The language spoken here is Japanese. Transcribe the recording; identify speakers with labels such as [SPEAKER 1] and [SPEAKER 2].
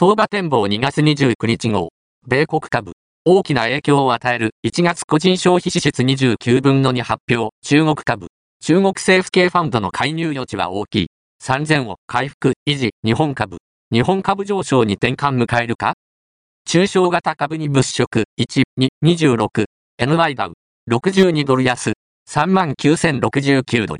[SPEAKER 1] 相場展望2月29日号。米国株。大きな影響を与える1月個人消費支出29分の2発表。中国株。中国政府系ファンドの介入余地は大きい。3000を回復、維持、日本株。日本株上昇に転換迎えるか？中小型株に物色、1、2、26、NY ダウ、62ドル安、39,069ドル。